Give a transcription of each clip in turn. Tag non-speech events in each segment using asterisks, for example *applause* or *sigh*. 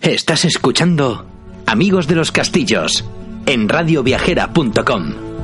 Estás escuchando Amigos de los Castillos en radioviajera.com.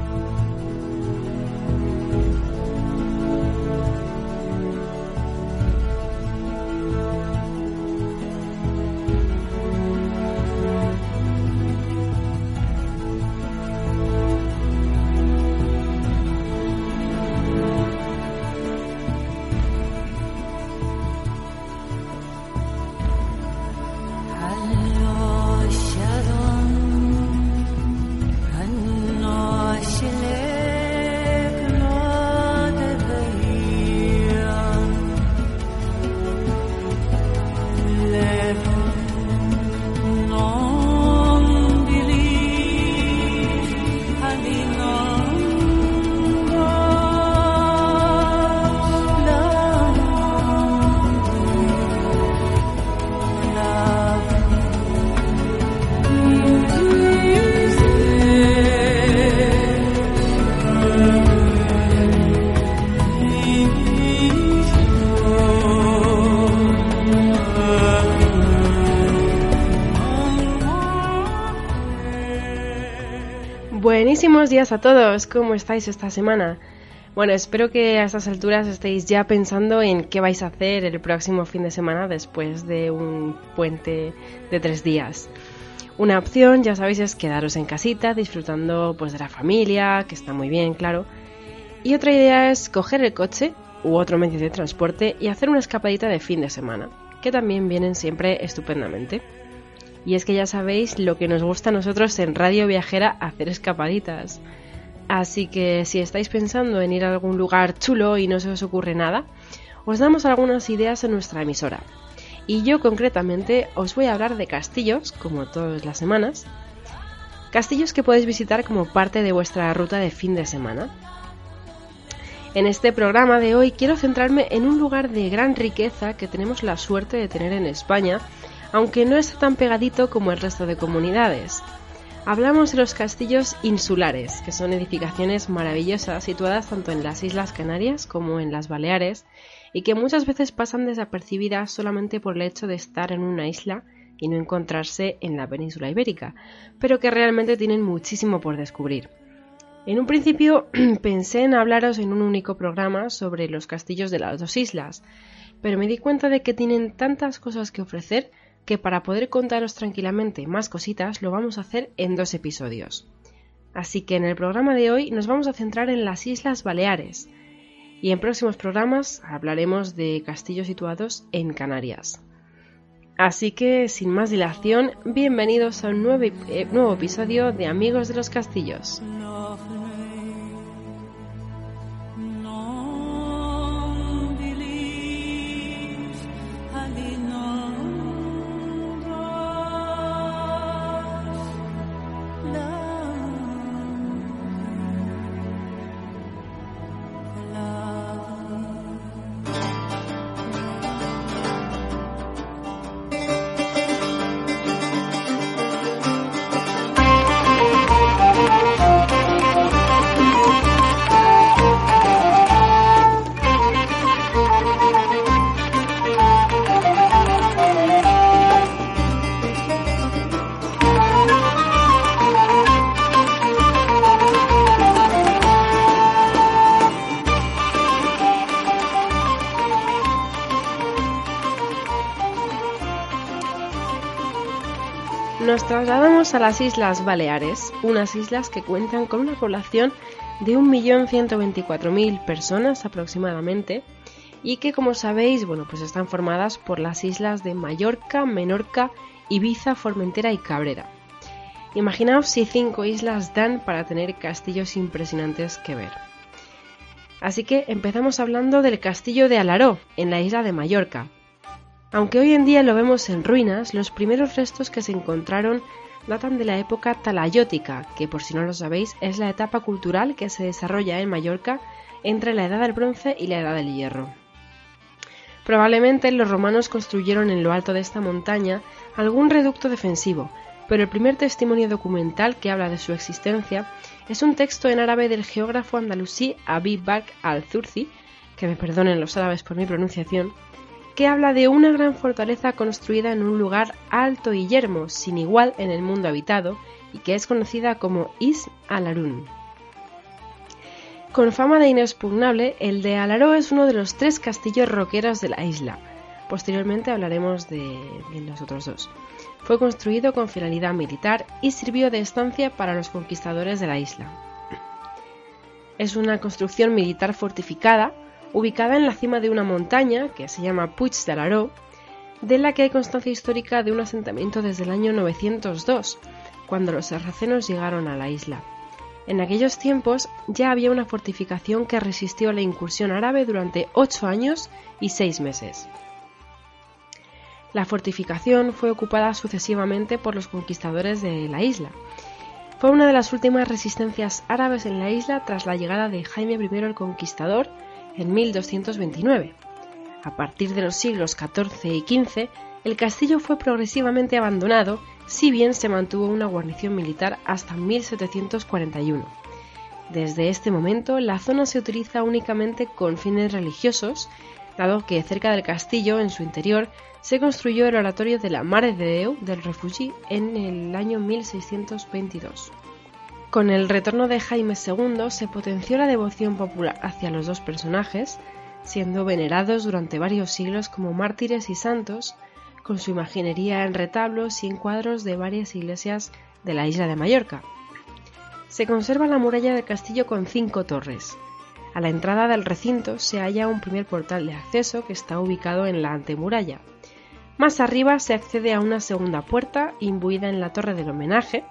Buenísimos días a todos, ¿cómo estáis esta semana? Bueno, espero que a estas alturas estéis ya pensando en qué vais a hacer el próximo fin de semana después de un puente de tres días. Una opción, ya sabéis, es quedaros en casita disfrutando pues de la familia, que está muy bien, claro. Y otra idea es coger el coche u otro medio de transporte y hacer una escapadita de fin de semana, que también vienen siempre estupendamente. Y es que ya sabéis lo que nos gusta a nosotros en Radio Viajera hacer escapaditas. Así que si estáis pensando en ir a algún lugar chulo y no se os ocurre nada, os damos algunas ideas en nuestra emisora. Y yo concretamente os voy a hablar de castillos, como todas las semanas. Castillos que podéis visitar como parte de vuestra ruta de fin de semana. En este programa de hoy quiero centrarme en un lugar de gran riqueza que tenemos la suerte de tener en España aunque no está tan pegadito como el resto de comunidades. Hablamos de los castillos insulares, que son edificaciones maravillosas situadas tanto en las Islas Canarias como en las Baleares y que muchas veces pasan desapercibidas solamente por el hecho de estar en una isla y no encontrarse en la península ibérica, pero que realmente tienen muchísimo por descubrir. En un principio *clears throat* pensé en hablaros en un único programa sobre los castillos de las dos islas, pero me di cuenta de que tienen tantas cosas que ofrecer que para poder contaros tranquilamente más cositas lo vamos a hacer en dos episodios. Así que en el programa de hoy nos vamos a centrar en las Islas Baleares y en próximos programas hablaremos de castillos situados en Canarias. Así que, sin más dilación, bienvenidos a un nuevo, eh, nuevo episodio de Amigos de los Castillos. A las Islas Baleares, unas islas que cuentan con una población de 1.124.000 personas aproximadamente y que como sabéis, bueno, pues están formadas por las islas de Mallorca, Menorca, Ibiza, Formentera y Cabrera. Imaginaos si cinco islas dan para tener castillos impresionantes que ver. Así que empezamos hablando del castillo de Alaró, en la isla de Mallorca. Aunque hoy en día lo vemos en ruinas, los primeros restos que se encontraron datan de la época talayótica, que por si no lo sabéis es la etapa cultural que se desarrolla en Mallorca entre la Edad del Bronce y la Edad del Hierro. Probablemente los romanos construyeron en lo alto de esta montaña algún reducto defensivo, pero el primer testimonio documental que habla de su existencia es un texto en árabe del geógrafo andalusí Abi Bakr al-Zurzi, que me perdonen los árabes por mi pronunciación, que habla de una gran fortaleza construida en un lugar alto y yermo, sin igual en el mundo habitado, y que es conocida como Is al-Arun. Con fama de inexpugnable, el de Alaró es uno de los tres castillos roqueros de la isla. Posteriormente hablaremos de, de los otros dos. Fue construido con finalidad militar y sirvió de estancia para los conquistadores de la isla. Es una construcción militar fortificada ubicada en la cima de una montaña que se llama Puig de Alaró, de la que hay constancia histórica de un asentamiento desde el año 902, cuando los sarracenos llegaron a la isla. En aquellos tiempos ya había una fortificación que resistió a la incursión árabe durante ocho años y seis meses. La fortificación fue ocupada sucesivamente por los conquistadores de la isla. Fue una de las últimas resistencias árabes en la isla tras la llegada de Jaime I el Conquistador en 1229. A partir de los siglos XIV y XV, el castillo fue progresivamente abandonado, si bien se mantuvo una guarnición militar hasta 1741. Desde este momento, la zona se utiliza únicamente con fines religiosos, dado que cerca del castillo, en su interior, se construyó el oratorio de la Mare de Deu del Refugi en el año 1622. Con el retorno de Jaime II se potenció la devoción popular hacia los dos personajes, siendo venerados durante varios siglos como mártires y santos, con su imaginería en retablos y en cuadros de varias iglesias de la isla de Mallorca. Se conserva la muralla del castillo con cinco torres. A la entrada del recinto se halla un primer portal de acceso que está ubicado en la antemuralla. Más arriba se accede a una segunda puerta imbuida en la torre del homenaje,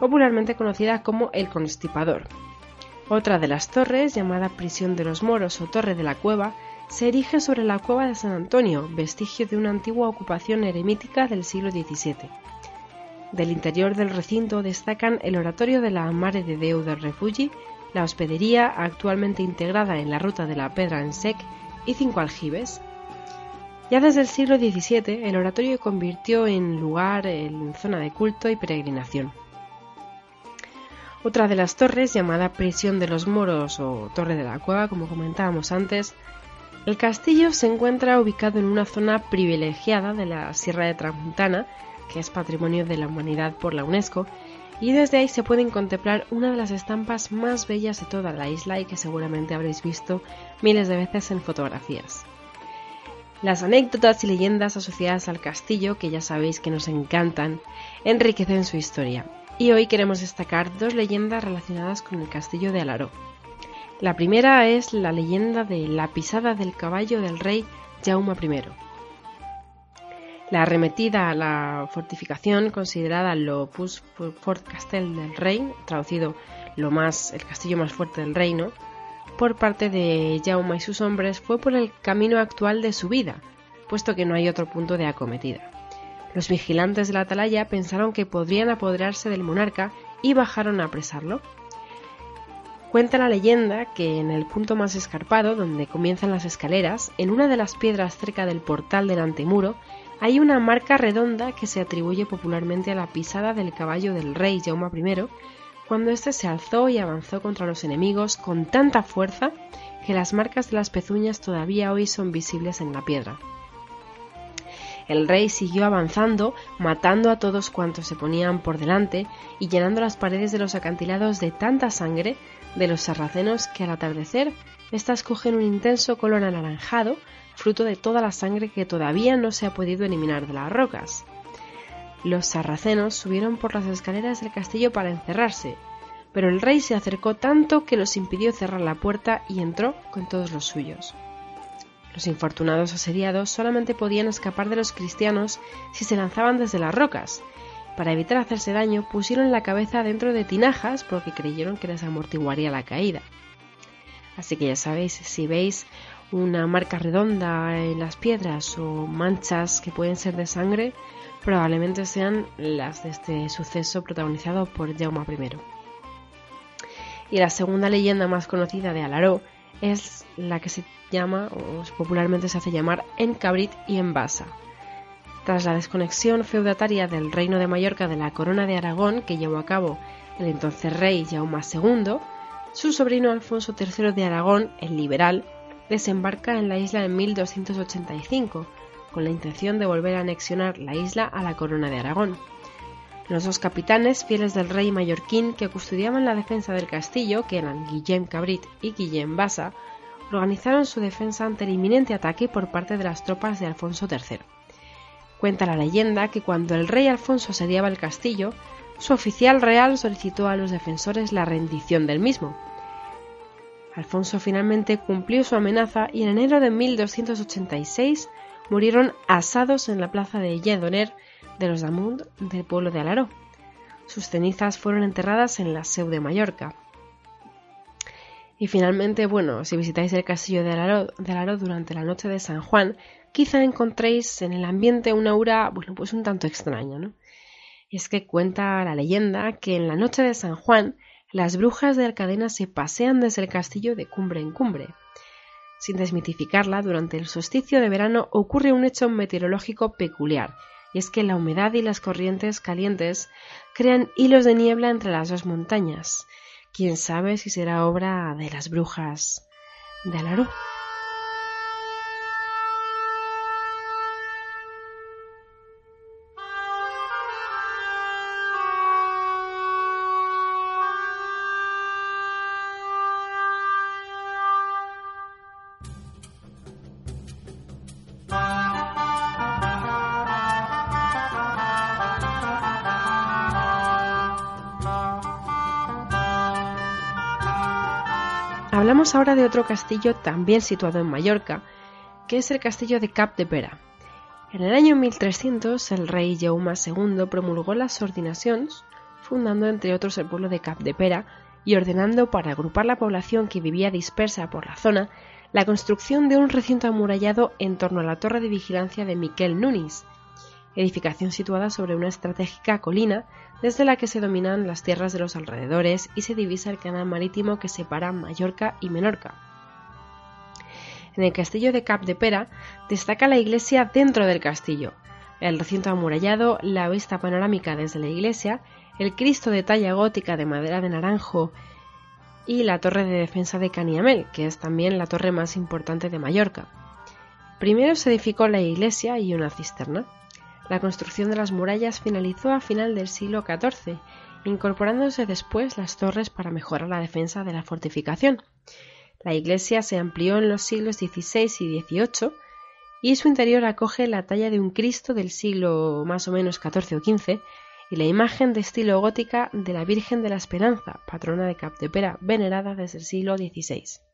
popularmente conocida como el Constipador. Otra de las torres, llamada Prisión de los Moros o Torre de la Cueva, se erige sobre la cueva de San Antonio, vestigio de una antigua ocupación eremítica del siglo XVII. Del interior del recinto destacan el oratorio de la Mare de Deu del Refugi, la hospedería actualmente integrada en la ruta de la Pedra en Sec y cinco aljibes. Ya desde el siglo XVII el oratorio convirtió en lugar en zona de culto y peregrinación. Otra de las torres, llamada Prisión de los Moros o Torre de la Cueva, como comentábamos antes, el castillo se encuentra ubicado en una zona privilegiada de la Sierra de Tramontana, que es Patrimonio de la Humanidad por la UNESCO, y desde ahí se pueden contemplar una de las estampas más bellas de toda la isla y que seguramente habréis visto miles de veces en fotografías. Las anécdotas y leyendas asociadas al castillo, que ya sabéis que nos encantan, enriquecen su historia, y hoy queremos destacar dos leyendas relacionadas con el castillo de Alaró. La primera es la leyenda de la pisada del caballo del rey Jaume I. La arremetida a la fortificación, considerada l'Opus Fort Castel del Rey, traducido lo más, el castillo más fuerte del reino, por parte de Jaume y sus hombres fue por el camino actual de su vida, puesto que no hay otro punto de acometida. Los vigilantes de la atalaya pensaron que podrían apoderarse del monarca y bajaron a apresarlo. Cuenta la leyenda que en el punto más escarpado, donde comienzan las escaleras, en una de las piedras cerca del portal del antemuro, hay una marca redonda que se atribuye popularmente a la pisada del caballo del rey Jaume I, cuando éste se alzó y avanzó contra los enemigos con tanta fuerza que las marcas de las pezuñas todavía hoy son visibles en la piedra. El rey siguió avanzando, matando a todos cuantos se ponían por delante y llenando las paredes de los acantilados de tanta sangre de los sarracenos que al atardecer éstas cogen un intenso color anaranjado, fruto de toda la sangre que todavía no se ha podido eliminar de las rocas. Los sarracenos subieron por las escaleras del castillo para encerrarse, pero el rey se acercó tanto que los impidió cerrar la puerta y entró con todos los suyos. Los infortunados asediados solamente podían escapar de los cristianos si se lanzaban desde las rocas. Para evitar hacerse daño, pusieron la cabeza dentro de tinajas porque creyeron que les amortiguaría la caída. Así que ya sabéis, si veis una marca redonda en las piedras o manchas que pueden ser de sangre probablemente sean las de este suceso protagonizado por Jaume I. Y la segunda leyenda más conocida de Alaró es la que se llama, o popularmente se hace llamar, en Cabrit y en Basa. Tras la desconexión feudataria del reino de Mallorca de la corona de Aragón que llevó a cabo el entonces rey Jaume II, su sobrino Alfonso III de Aragón, el liberal, desembarca en la isla en 1285, con la intención de volver a anexionar la isla a la corona de Aragón. Los dos capitanes, fieles del rey mallorquín que custodiaban la defensa del castillo, que eran Guillem Cabrit y Guillem Bassa, organizaron su defensa ante el inminente ataque por parte de las tropas de Alfonso III. Cuenta la leyenda que cuando el rey Alfonso asediaba el castillo, su oficial real solicitó a los defensores la rendición del mismo, Alfonso finalmente cumplió su amenaza y en enero de 1286 murieron asados en la plaza de Lledoner de los Damund del pueblo de Alaró. Sus cenizas fueron enterradas en la Seu de Mallorca. Y finalmente, bueno, si visitáis el castillo de Alaró, de durante la noche de San Juan, quizá encontréis en el ambiente una aura, bueno, pues un tanto extraña, ¿no? Y es que cuenta la leyenda que en la noche de San Juan las brujas de Alcadena se pasean desde el castillo de cumbre en cumbre. Sin desmitificarla, durante el solsticio de verano ocurre un hecho meteorológico peculiar, y es que la humedad y las corrientes calientes crean hilos de niebla entre las dos montañas. Quién sabe si será obra de las brujas de Alarú. Hablamos ahora de otro castillo también situado en Mallorca, que es el castillo de Cap de Pera. En el año 1300 el rey Jaume II promulgó las ordinaciones, fundando entre otros el pueblo de Cap de Pera y ordenando para agrupar la población que vivía dispersa por la zona la construcción de un recinto amurallado en torno a la torre de vigilancia de Miquel Nunis, edificación situada sobre una estratégica colina desde la que se dominan las tierras de los alrededores y se divisa el canal marítimo que separa Mallorca y Menorca. En el castillo de Cap de Pera destaca la iglesia dentro del castillo, el recinto amurallado, la vista panorámica desde la iglesia, el Cristo de talla gótica de madera de naranjo y la torre de defensa de Caniamel, que es también la torre más importante de Mallorca. Primero se edificó la iglesia y una cisterna. La construcción de las murallas finalizó a final del siglo XIV, incorporándose después las torres para mejorar la defensa de la fortificación. La iglesia se amplió en los siglos XVI y XVIII y su interior acoge la talla de un Cristo del siglo más o menos XIV o XV y la imagen de estilo gótica de la Virgen de la Esperanza, patrona de Captepera, venerada desde el siglo XVI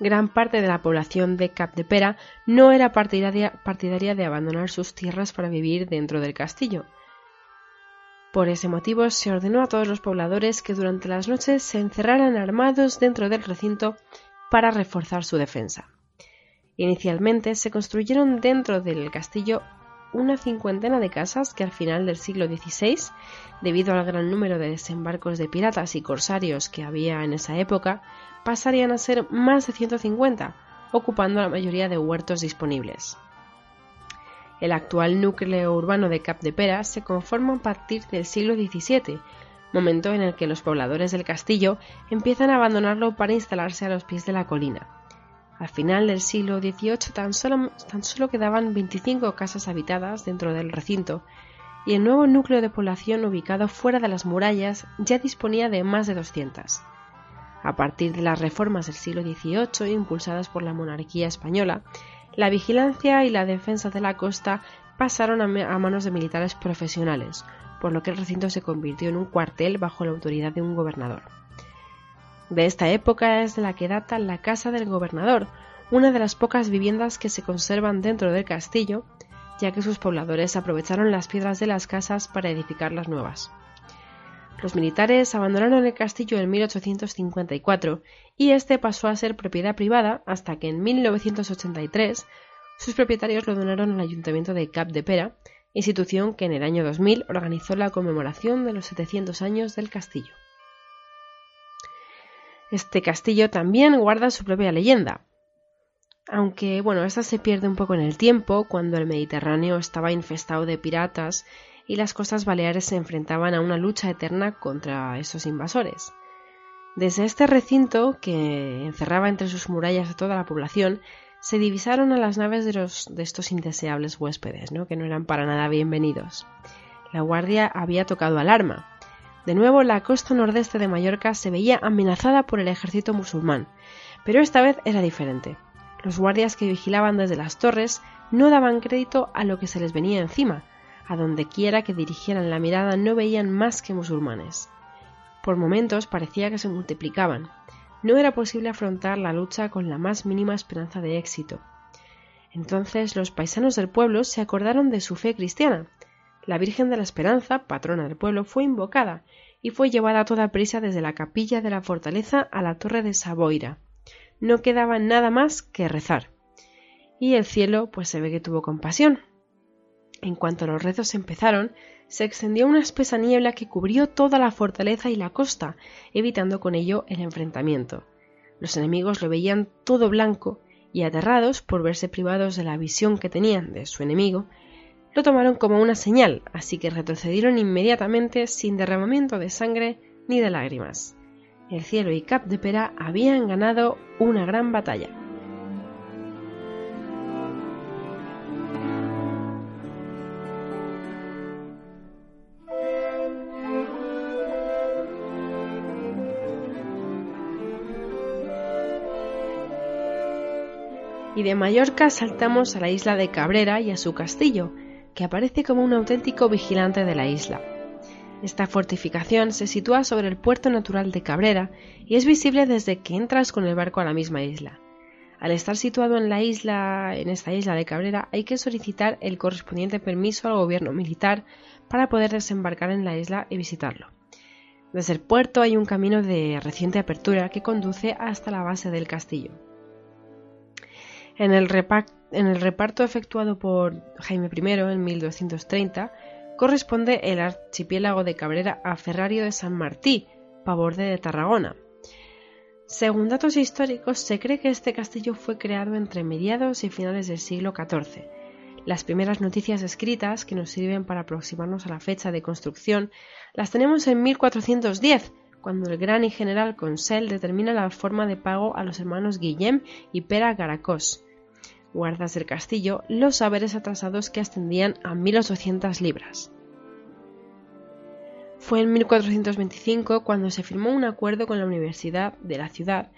gran parte de la población de Capdepera no era partidaria, de abandonar sus tierras para vivir dentro del castillo. Por ese motivo se ordenó a todos los pobladores que durante las noches se encerraran armados dentro del recinto para reforzar su defensa. Inicialmente se construyeron dentro del castillo una cincuentena de casas que al final del siglo XVI, debido al gran número de desembarcos de piratas y corsarios que había en esa época, pasarían a ser más de 150, ocupando la mayoría de huertos disponibles. El actual núcleo urbano de Cap de Pera se conforma a partir del siglo XVII, momento en el que los pobladores del castillo empiezan a abandonarlo para instalarse a los pies de la colina. Al final del siglo XVIII tan solo, quedaban 25 casas habitadas dentro del recinto, y el nuevo núcleo de población ubicado fuera de las murallas ya disponía de más de 200. A partir de las reformas del siglo XVIII impulsadas por la monarquía española, la vigilancia y la defensa de la costa pasaron a manos de militares profesionales, por lo que el recinto se convirtió en un cuartel bajo la autoridad de un gobernador. De esta época es de la que data la Casa del Gobernador, una de las pocas viviendas que se conservan dentro del castillo, ya que sus pobladores aprovecharon las piedras de las casas para edificar las nuevas. Los militares abandonaron el castillo en 1854 y este pasó a ser propiedad privada hasta que en 1983 sus propietarios lo donaron al ayuntamiento de Cap de Pera, institución que en el año 2000 organizó la conmemoración de los 700 años del castillo. Este castillo también guarda su propia leyenda, aunque bueno, esta se pierde un poco en el tiempo, cuando el Mediterráneo estaba infestado de piratas y las costas baleares se enfrentaban a una lucha eterna contra esos invasores. Desde este recinto, que encerraba entre sus murallas a toda la población, se divisaron a las naves de estos indeseables huéspedes, ¿no? que no eran para nada bienvenidos. La guardia había tocado alarma. De nuevo, la costa nordeste de Mallorca se veía amenazada por el ejército musulmán, pero esta vez era diferente. Los guardias que vigilaban desde las torres no daban crédito a lo que se les venía encima, a donde quiera que dirigieran la mirada no veían más que musulmanes. Por momentos parecía que se multiplicaban. No era posible afrontar la lucha con la más mínima esperanza de éxito. Entonces los paisanos del pueblo se acordaron de su fe cristiana. La Virgen de la Esperanza, patrona del pueblo, fue invocada y fue llevada a toda prisa desde la capilla de la fortaleza a la torre de Saboira. No quedaba nada más que rezar. Y el cielo, pues se ve que tuvo compasión. En cuanto los rezos empezaron, se extendió una espesa niebla que cubrió toda la fortaleza y la costa, evitando con ello el enfrentamiento. Los enemigos lo veían todo blanco y aterrados por verse privados de la visión que tenían de su enemigo, lo tomaron como una señal, así que retrocedieron inmediatamente sin derramamiento de sangre ni de lágrimas. El cielo y Cap de Pera habían ganado una gran batalla. y de Mallorca saltamos a la isla de Cabrera y a su castillo, que aparece como un auténtico vigilante de la isla. Esta fortificación se sitúa sobre el puerto natural de Cabrera y es visible desde que entras con el barco a la misma isla. Al estar situado en la isla, en esta isla de Cabrera, hay que solicitar el correspondiente permiso al gobierno militar para poder desembarcar en la isla y visitarlo. Desde el puerto hay un camino de reciente apertura que conduce hasta la base del castillo. En el, reparto efectuado por Jaime I en 1230 corresponde el archipiélago de Cabrera a Ferrario de San Martí, paborde de Tarragona. Según datos históricos, se cree que este castillo fue creado entre mediados y finales del siglo XIV. Las primeras noticias escritas que nos sirven para aproximarnos a la fecha de construcción las tenemos en 1410, cuando el gran y general Consell determina la forma de pago a los hermanos Guillem y Pera Garacós, guardas del castillo, los saberes atrasados que ascendían a 1800 libras. Fue en 1425 cuando se firmó un acuerdo con la Universidad de la ciudad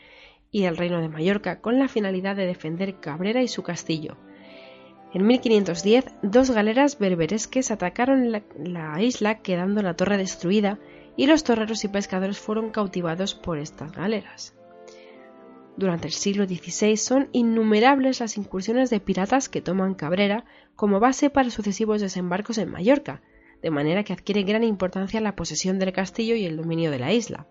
y el Reino de Mallorca con la finalidad de defender Cabrera y su castillo. En 1510, dos galeras berberesques atacaron la, la isla quedando la torre destruida y los torreros y pescadores fueron cautivados por estas galeras. Durante el siglo XVI son innumerables las incursiones de piratas que toman Cabrera como base para sucesivos desembarcos en Mallorca, de manera que adquiere gran importancia la posesión del castillo y el dominio de la isla.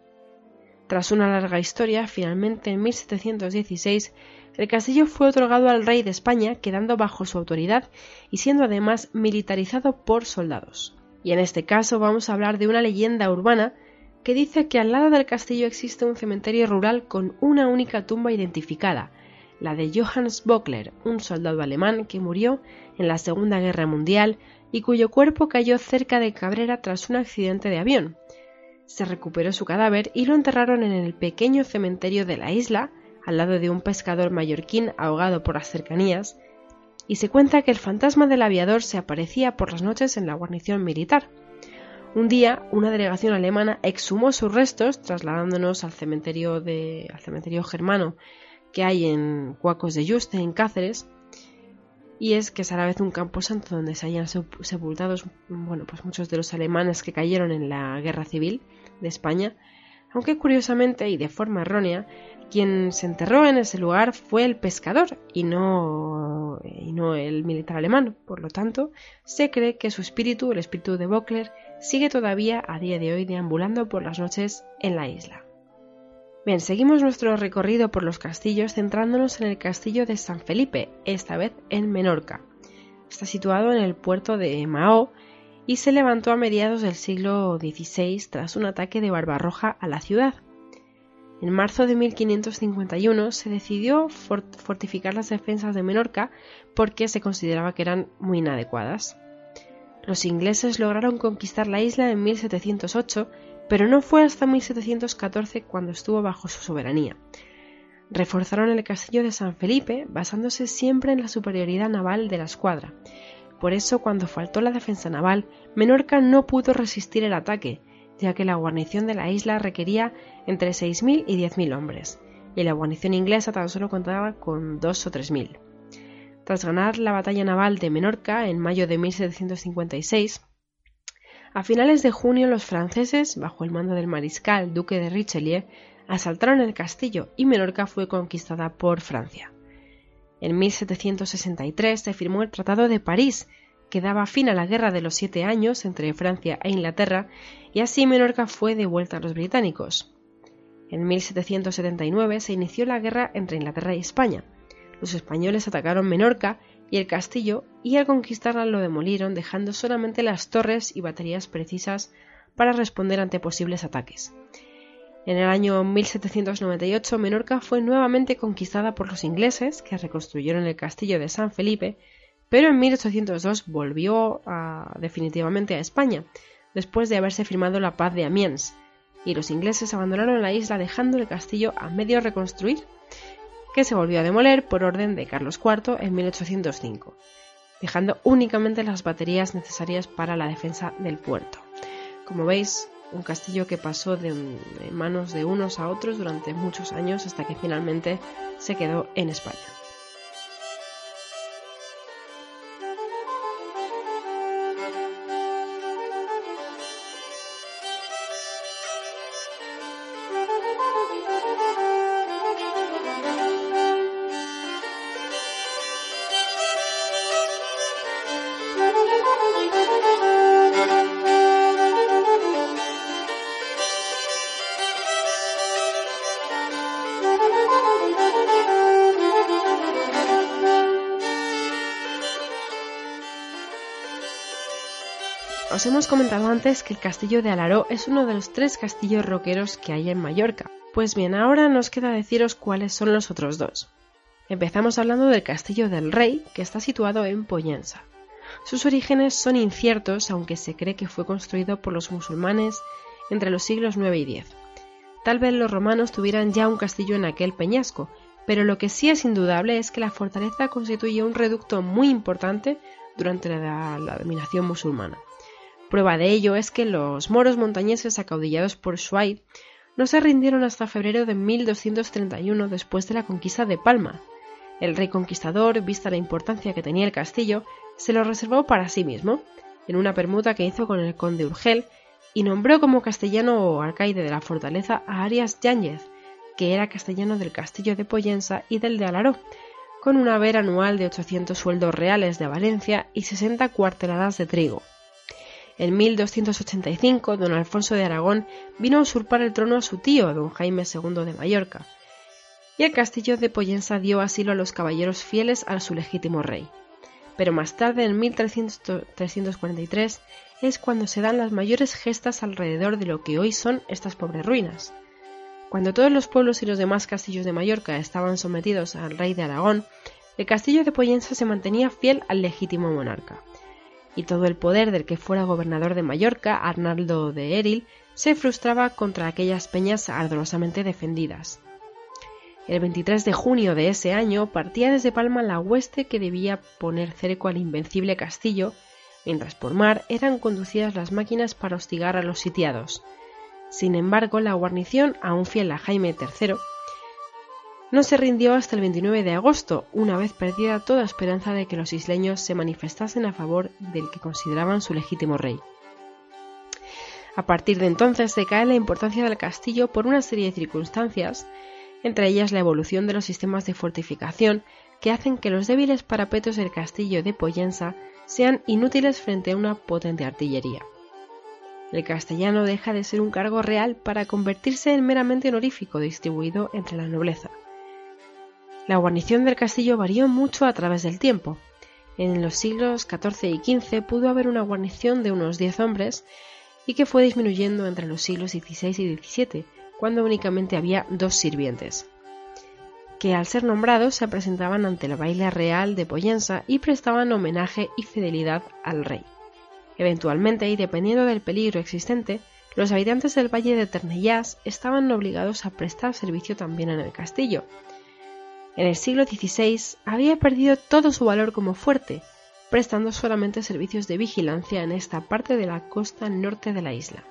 Tras una larga historia, finalmente en 1716 el castillo fue otorgado al rey de España, quedando bajo su autoridad y siendo además militarizado por soldados. Y en este caso vamos a hablar de una leyenda urbana que dice que al lado del castillo existe un cementerio rural con una única tumba identificada, la de Johannes Bockler, un soldado alemán que murió en la Segunda Guerra Mundial y cuyo cuerpo cayó cerca de Cabrera tras un accidente de avión. Se recuperó su cadáver y lo enterraron en el pequeño cementerio de la isla, al lado de un pescador mallorquín ahogado por las cercanías, y se cuenta que el fantasma del aviador se aparecía por las noches en la guarnición militar. Un día, una delegación alemana exhumó sus restos, trasladándonos al cementerio, de, al cementerio germano que hay en Cuacos de Yuste, en Cáceres, y es que es a la vez un campo santo donde se hayan sepultados pues muchos de los alemanes que cayeron en la guerra civil de España, aunque curiosamente y de forma errónea, quien se enterró en ese lugar fue el pescador y no, y no el militar alemán. Por lo tanto, se cree que su espíritu, el espíritu de Bockler, sigue todavía a día de hoy deambulando por las noches en la isla. Bien, seguimos nuestro recorrido por los castillos centrándonos en el castillo de San Felipe, esta vez en Menorca. Está situado en el puerto de Mao y se levantó a mediados del siglo XVI tras un ataque de Barbarroja a la ciudad. En marzo de 1551 se decidió fortificar las defensas de Menorca porque se consideraba que eran muy inadecuadas. Los ingleses lograron conquistar la isla en 1708, pero no fue hasta 1714 cuando estuvo bajo su soberanía. Reforzaron el castillo de San Felipe basándose siempre en la superioridad naval de la escuadra. Por eso, cuando faltó la defensa naval, Menorca no pudo resistir el ataque, ya que la guarnición de la isla requería entre 6.000 y 10.000 hombres, y la guarnición inglesa tan solo contaba con 2 o 3.000. Tras ganar la batalla naval de Menorca en mayo de 1756, a finales de junio los franceses, bajo el mando del mariscal duque de Richelieu, asaltaron el castillo y Menorca fue conquistada por Francia. En 1763 se firmó el Tratado de París, que daba fin a la Guerra de los Siete Años entre Francia e Inglaterra, y así Menorca fue devuelta a los británicos. En 1779 se inició la guerra entre Inglaterra y España. Los españoles atacaron Menorca y el castillo, y al conquistarla lo demolieron, dejando solamente las torres y baterías precisas para responder ante posibles ataques. En el año 1798 Menorca fue nuevamente conquistada por los ingleses, que reconstruyeron el castillo de San Felipe, pero en 1802 volvió definitivamente a España, después de haberse firmado la paz de Amiens, y los ingleses abandonaron la isla dejando el castillo a medio reconstruir, que se volvió a demoler por orden de Carlos IV en 1805, dejando únicamente las baterías necesarias para la defensa del puerto. Como veis, un castillo que pasó de, manos de unos a otros durante muchos años hasta que finalmente se quedó en España. Os hemos comentado antes que el castillo de Alaró es uno de los tres castillos roqueros que hay en Mallorca. Pues bien, ahora nos queda deciros cuáles son los otros dos. Empezamos hablando del castillo del rey, que está situado en Poyensa. Sus orígenes son inciertos, aunque se cree que fue construido por los musulmanes entre los siglos IX y X. Tal vez los romanos tuvieran ya un castillo en aquel peñasco, pero lo que sí es indudable es que la fortaleza constituye un reducto muy importante durante la dominación musulmana. Prueba de ello es que los moros montañeses acaudillados por Shuaib no se rindieron hasta febrero de 1231 después de la conquista de Palma. El rey conquistador, vista la importancia que tenía el castillo, se lo reservó para sí mismo, en una permuta que hizo con el conde Urgel, y nombró como castellano o alcaide de la fortaleza a Arias Yáñez, que era castellano del castillo de Poyensa y del de Alaró, con un haber anual de 800 sueldos reales de Valencia y 60 cuarteladas de trigo. En 1285, don Alfonso de Aragón vino a usurpar el trono a su tío, don Jaime II de Mallorca, y el castillo de Poyensa dio asilo a los caballeros fieles a su legítimo rey. Pero más tarde, en 1343, es cuando se dan las mayores gestas alrededor de lo que hoy son estas pobres ruinas. Cuando todos los pueblos y los demás castillos de Mallorca estaban sometidos al rey de Aragón, el castillo de Poyensa se mantenía fiel al legítimo monarca y todo el poder del que fuera gobernador de Mallorca, Arnaldo de Eril, se frustraba contra aquellas peñas ardorosamente defendidas. El 23 de junio de ese año partía desde Palma la hueste que debía poner cerco al invencible castillo, mientras por mar eran conducidas las máquinas para hostigar a los sitiados. Sin embargo, la guarnición, aún fiel a Jaime III, no se rindió hasta el 29 de agosto, una vez perdida toda esperanza de que los isleños se manifestasen a favor del que consideraban su legítimo rey. A partir de entonces decae la importancia del castillo por una serie de circunstancias, entre ellas la evolución de los sistemas de fortificación que hacen que los débiles parapetos del castillo de Poyensa sean inútiles frente a una potente artillería. El castellano deja de ser un cargo real para convertirse en meramente honorífico distribuido entre la nobleza. La guarnición del castillo varió mucho a través del tiempo. En los siglos XIV y XV pudo haber una guarnición de unos 10 hombres y que fue disminuyendo entre los siglos XVI y XVII, cuando únicamente había dos sirvientes, que al ser nombrados se presentaban ante la baile real de Poyensa y prestaban homenaje y fidelidad al rey. Eventualmente, y dependiendo del peligro existente, los habitantes del valle de Ternellas estaban obligados a prestar servicio también en el castillo. En el siglo XVI había perdido todo su valor como fuerte, prestando solamente servicios de vigilancia en esta parte de la costa norte de la isla.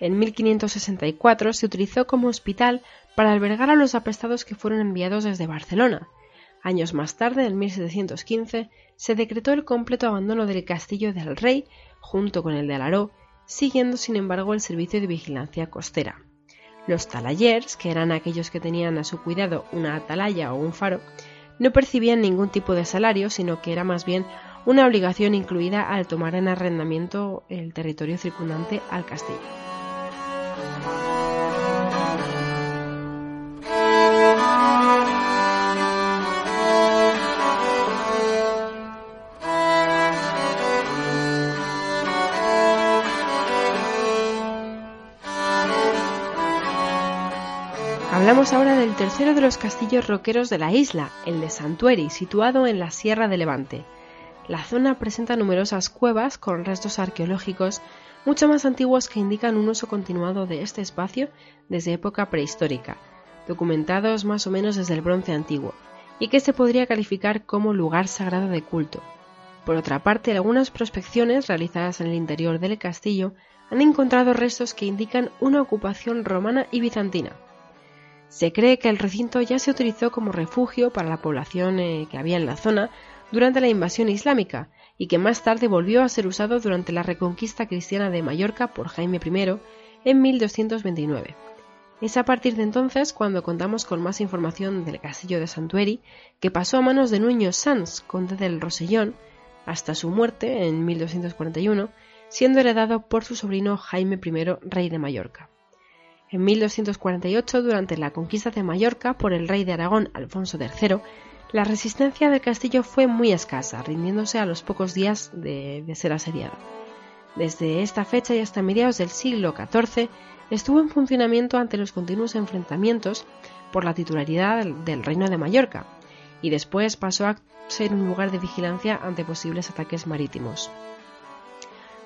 En 1564 se utilizó como hospital para albergar a los aprestados que fueron enviados desde Barcelona. Años más tarde, en 1715, se decretó el completo abandono del castillo del rey junto con el de Alaró, siguiendo sin embargo el servicio de vigilancia costera. Los talayers, que eran aquellos que tenían a su cuidado una atalaya o un faro, no percibían ningún tipo de salario, sino que era más bien una obligación incluida al tomar en arrendamiento el territorio circundante al castillo. Hablamos ahora del tercero de los castillos roqueros de la isla, el de Santueri, situado en la Sierra de Levante. La zona presenta numerosas cuevas con restos arqueológicos mucho más antiguos que indican un uso continuado de este espacio desde época prehistórica, documentados más o menos desde el bronce antiguo, y que se podría calificar como lugar sagrado de culto. Por otra parte, algunas prospecciones realizadas en el interior del castillo han encontrado restos que indican una ocupación romana y bizantina. Se cree que el recinto ya se utilizó como refugio para la población eh, que había en la zona durante la invasión islámica y que más tarde volvió a ser usado durante la reconquista cristiana de Mallorca por Jaime I en 1229. Es a partir de entonces cuando contamos con más información del castillo de Santueri, que pasó a manos de Nuño Sanz, conde del Rosellón, hasta su muerte en 1241, siendo heredado por su sobrino Jaime I, rey de Mallorca. En 1248, durante la conquista de Mallorca por el rey de Aragón Alfonso III, la resistencia del castillo fue muy escasa, rindiéndose a los pocos días de, ser asediado. Desde esta fecha y hasta mediados del siglo XIV estuvo en funcionamiento ante los continuos enfrentamientos por la titularidad del Reino de Mallorca, y después pasó a ser un lugar de vigilancia ante posibles ataques marítimos.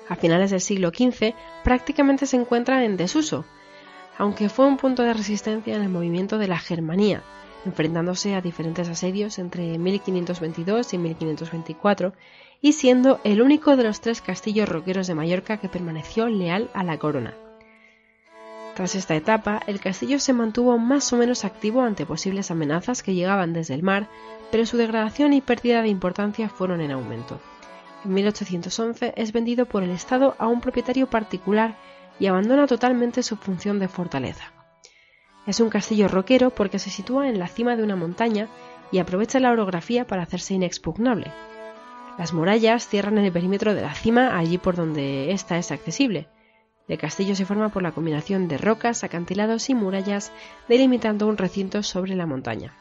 A finales del siglo XV prácticamente se encuentra en desuso, aunque fue un punto de resistencia en el movimiento de la Germanía, enfrentándose a diferentes asedios entre 1522 y 1524 y siendo el único de los tres castillos roqueros de Mallorca que permaneció leal a la corona. Tras esta etapa, el castillo se mantuvo más o menos activo ante posibles amenazas que llegaban desde el mar, pero su degradación y pérdida de importancia fueron en aumento. En 1811 es vendido por el Estado a un propietario particular y abandona totalmente su función de fortaleza. Es un castillo roquero porque se sitúa en la cima de una montaña y aprovecha la orografía para hacerse inexpugnable. Las murallas cierran el perímetro de la cima allí por donde ésta es accesible. El castillo se forma por la combinación de rocas, acantilados y murallas, delimitando un recinto sobre la montaña.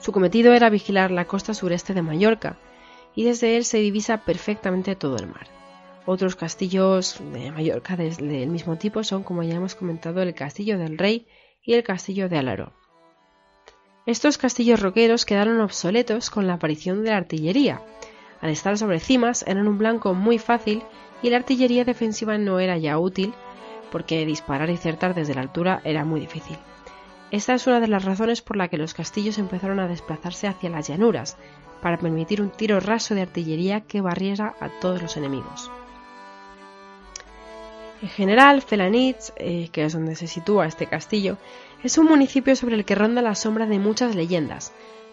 Su cometido era vigilar la costa sureste de Mallorca, y desde él se divisa perfectamente todo el mar. Otros castillos de Mallorca del mismo tipo son, como ya hemos comentado, el Castillo del Rey y el Castillo de Alaró. Estos castillos roqueros quedaron obsoletos con la aparición de la artillería. Al estar sobre cimas eran un blanco muy fácil y la artillería defensiva no era ya útil porque disparar y acertar desde la altura era muy difícil. Esta es una de las razones por la que los castillos empezaron a desplazarse hacia las llanuras, para permitir un tiro raso de artillería que barriera a todos los enemigos. En general, Felanitz, eh, que es donde se sitúa este castillo, es un municipio sobre el que ronda la sombra de muchas leyendas,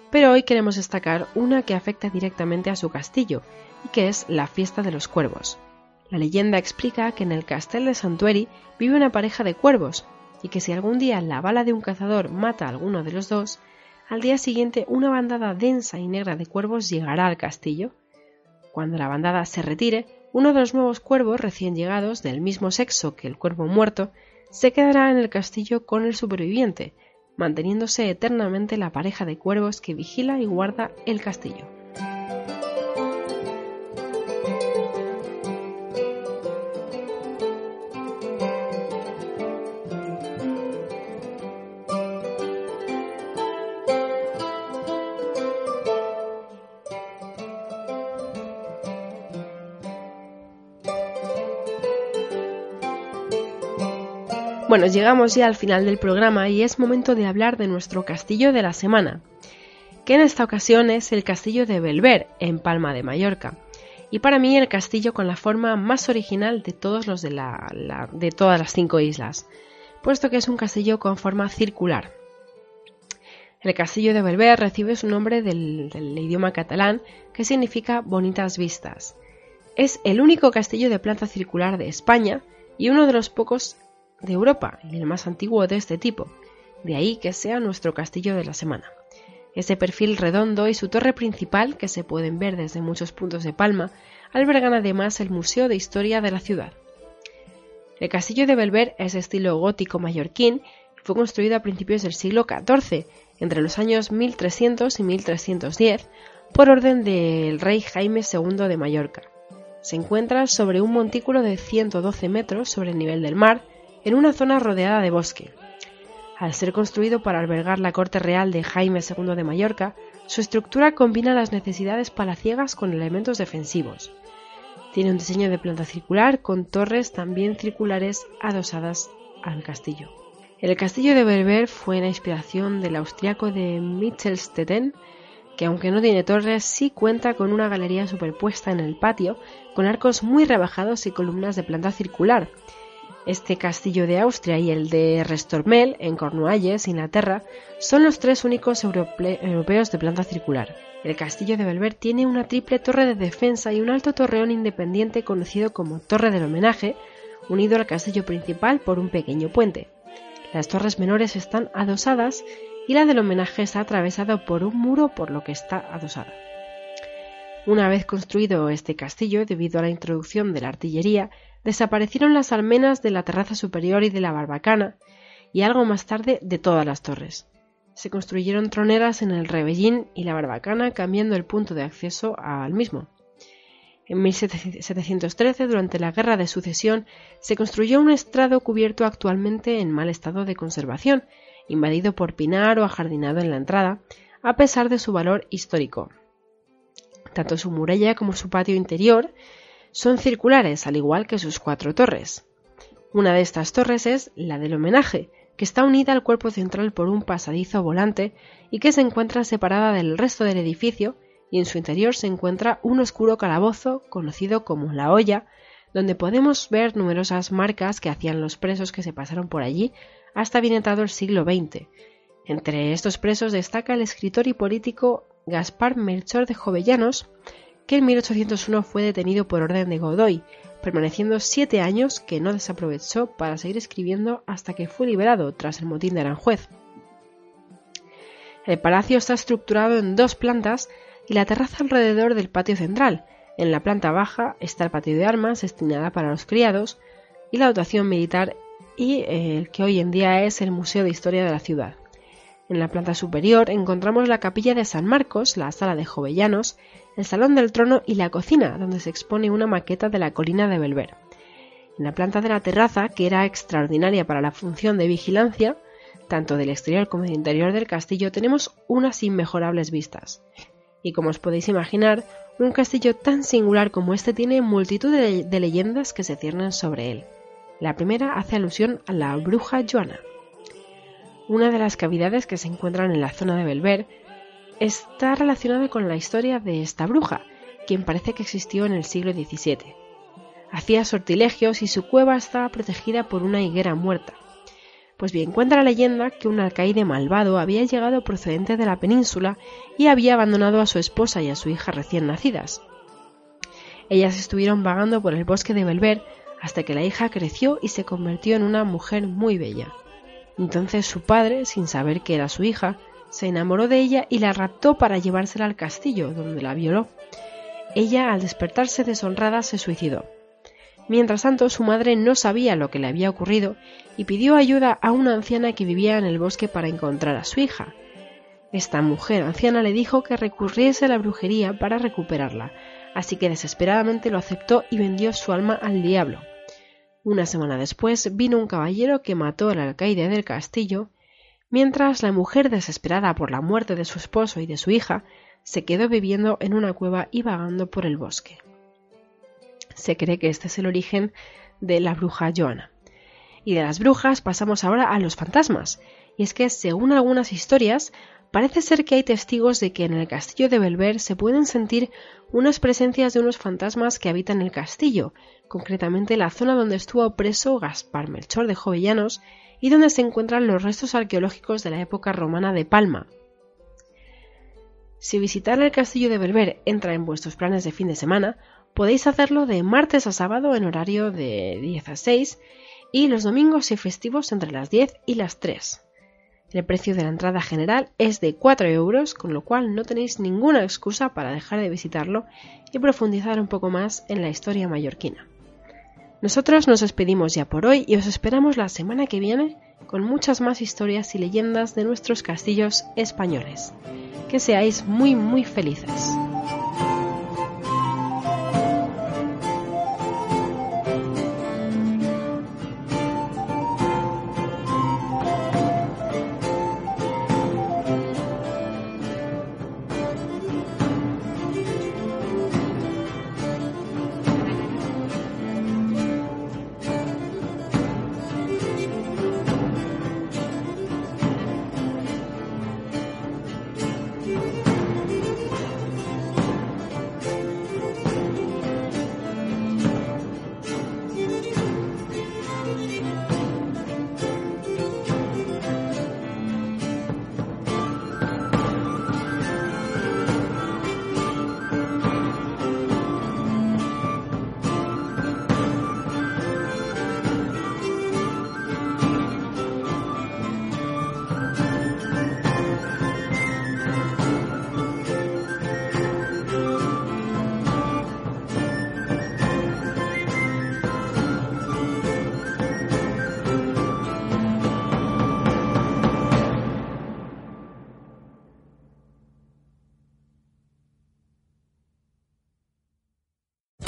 pero hoy queremos destacar una que afecta directamente a su castillo, y que es la fiesta de los cuervos. La leyenda explica que en el castel de Santueri vive una pareja de cuervos y que si algún día la bala de un cazador mata a alguno de los dos, al día siguiente una bandada densa y negra de cuervos llegará al castillo. Cuando la bandada se retire, uno de los nuevos cuervos recién llegados del mismo sexo que el cuervo muerto se quedará en el castillo con el superviviente, manteniéndose eternamente la pareja de cuervos que vigila y guarda el castillo. Bueno, llegamos ya al final del programa y es momento de hablar de nuestro castillo de la semana, que en esta ocasión es el castillo de Belver, en Palma de Mallorca. Y para mí el castillo con la forma más original de todos los de, de todas las cinco islas, puesto que es un castillo con forma circular. El castillo de Belver recibe su nombre del, del idioma catalán, que significa bonitas vistas. Es el único castillo de planta circular de España y uno de los pocos de Europa y el más antiguo de este tipo, de ahí que sea nuestro castillo de la semana. Ese perfil redondo y su torre principal, que se pueden ver desde muchos puntos de Palma, albergan además el Museo de Historia de la ciudad. El castillo de Belver es de estilo gótico mallorquín y fue construido a principios del siglo XIV, entre los años 1300 y 1310, por orden del rey Jaime II de Mallorca. Se encuentra sobre un montículo de 112 metros sobre el nivel del mar en una zona rodeada de bosque. Al ser construido para albergar la corte real de Jaime II de Mallorca, su estructura combina las necesidades palaciegas con elementos defensivos. Tiene un diseño de planta circular con torres también circulares adosadas al castillo. El castillo de Berber fue la inspiración del austriaco de Mittelstetten, que aunque no tiene torres, sí cuenta con una galería superpuesta en el patio, con arcos muy rebajados y columnas de planta circular, este castillo de Austria y el de Restormel, en Cornualles, Inglaterra, son los tres únicos europeos de planta circular. El castillo de Belver tiene una triple torre de defensa y un alto torreón independiente conocido como Torre del Homenaje, unido al castillo principal por un pequeño puente. Las torres menores están adosadas y la del homenaje está atravesada por un muro por lo que está adosada. Una vez construido este castillo, debido a la introducción de la artillería, desaparecieron las almenas de la terraza superior y de la barbacana, y algo más tarde de todas las torres. Se construyeron troneras en el Rebellín y la barbacana, cambiando el punto de acceso al mismo. En 1713, durante la Guerra de Sucesión, se construyó un estrado cubierto actualmente en mal estado de conservación, invadido por pinar o ajardinado en la entrada, a pesar de su valor histórico. Tanto su muralla como su patio interior son circulares, al igual que sus cuatro torres. Una de estas torres es la del homenaje, que está unida al cuerpo central por un pasadizo volante y que se encuentra separada del resto del edificio y en su interior se encuentra un oscuro calabozo conocido como la olla, donde podemos ver numerosas marcas que hacían los presos que se pasaron por allí hasta bien entrado el siglo XX. Entre estos presos destaca el escritor y político Gaspar Melchor de Jovellanos, que en 1801 fue detenido por orden de Godoy, permaneciendo siete años que no desaprovechó para seguir escribiendo hasta que fue liberado tras el motín de Aranjuez. El palacio está estructurado en dos plantas y la terraza alrededor del patio central. En la planta baja está el patio de armas destinada para los criados y la dotación militar y eh, el que hoy en día es el Museo de Historia de la ciudad. En la planta superior encontramos la capilla de San Marcos, la sala de Jovellanos, el salón del trono y la cocina, donde se expone una maqueta de la colina de Belver. En la planta de la terraza, que era extraordinaria para la función de vigilancia, tanto del exterior como del interior del castillo, tenemos unas inmejorables vistas. Y como os podéis imaginar, un castillo tan singular como este tiene multitud de, leyendas que se ciernen sobre él. La primera hace alusión a la bruja Joana. Una de las cavidades que se encuentran en la zona de Belver está relacionada con la historia de esta bruja, quien parece que existió en el siglo XVII. Hacía sortilegios y su cueva estaba protegida por una higuera muerta. Pues bien, cuenta la leyenda que un alcaide malvado había llegado procedente de la península y había abandonado a su esposa y a su hija recién nacidas. Ellas estuvieron vagando por el bosque de Belver hasta que la hija creció y se convirtió en una mujer muy bella. Entonces su padre, sin saber que era su hija, se enamoró de ella y la raptó para llevársela al castillo, donde la violó. Ella, al despertarse deshonrada, se suicidó. Mientras tanto, su madre no sabía lo que le había ocurrido y pidió ayuda a una anciana que vivía en el bosque para encontrar a su hija. Esta mujer anciana le dijo que recurriese a la brujería para recuperarla, así que desesperadamente lo aceptó y vendió su alma al diablo. Una semana después vino un caballero que mató al alcaide del castillo, mientras la mujer, desesperada por la muerte de su esposo y de su hija, se quedó viviendo en una cueva y vagando por el bosque. Se cree que este es el origen de la bruja Joana. Y de las brujas pasamos ahora a los fantasmas. Y es que, según algunas historias, parece ser que hay testigos de que en el castillo de Belver se pueden sentir unas presencias de unos fantasmas que habitan el castillo, concretamente la zona donde estuvo preso Gaspar Melchor de Jovellanos y donde se encuentran los restos arqueológicos de la época romana de Palma. Si visitar el castillo de Belver entra en vuestros planes de fin de semana, Podéis hacerlo de martes a sábado en horario de 10 a 6 y los domingos y festivos entre las 10 y las 3. El precio de la entrada general es de 4 euros, con lo cual no tenéis ninguna excusa para dejar de visitarlo y profundizar un poco más en la historia mallorquina. Nosotros nos despedimos ya por hoy y os esperamos la semana que viene con muchas más historias y leyendas de nuestros castillos españoles. Que seáis muy muy felices.